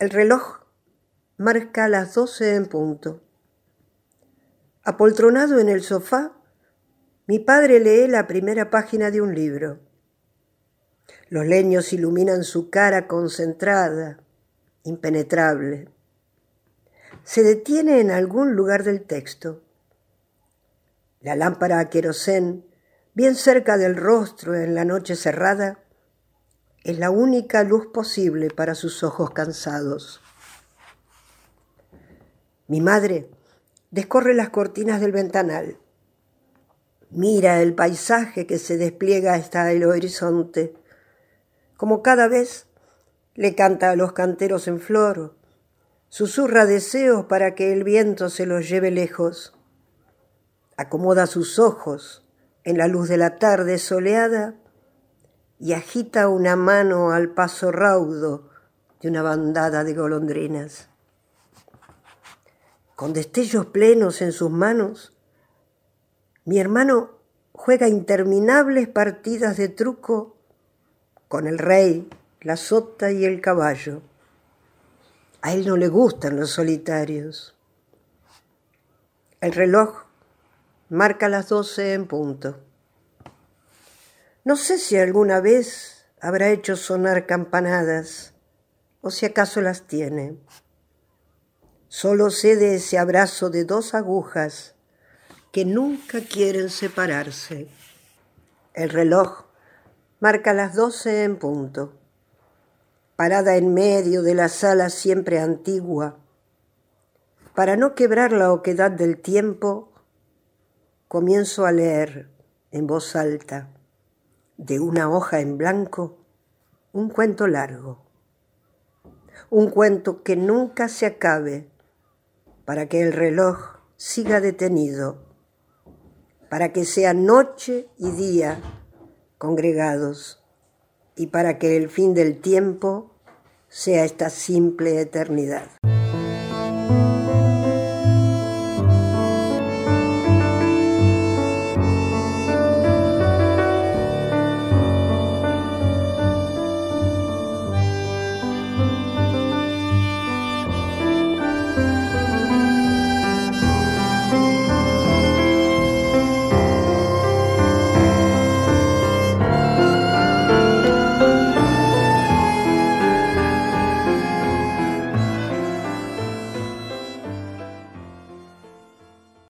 El reloj marca las doce en punto. Apoltronado en el sofá, mi padre lee la primera página de un libro. Los leños iluminan su cara concentrada, impenetrable. Se detiene en algún lugar del texto. La lámpara a querosén, bien cerca del rostro en la noche cerrada, es la única luz posible para sus ojos cansados. Mi madre descorre las cortinas del ventanal. Mira el paisaje que se despliega hasta el horizonte, como cada vez le canta a los canteros en flor, susurra deseos para que el viento se los lleve lejos, acomoda sus ojos en la luz de la tarde soleada y agita una mano al paso raudo de una bandada de golondrinas. Con destellos plenos en sus manos, mi hermano juega interminables partidas de truco con el rey, la sota y el caballo. A él no le gustan los solitarios. El reloj marca las doce en punto. No sé si alguna vez habrá hecho sonar campanadas o si acaso las tiene. Solo sé de ese abrazo de dos agujas que nunca quieren separarse. El reloj marca las doce en punto. Parada en medio de la sala siempre antigua, para no quebrar la oquedad del tiempo, comienzo a leer en voz alta de una hoja en blanco un cuento largo, un cuento que nunca se acabe para que el reloj siga detenido, para que sea noche y día congregados y para que el fin del tiempo sea esta simple eternidad.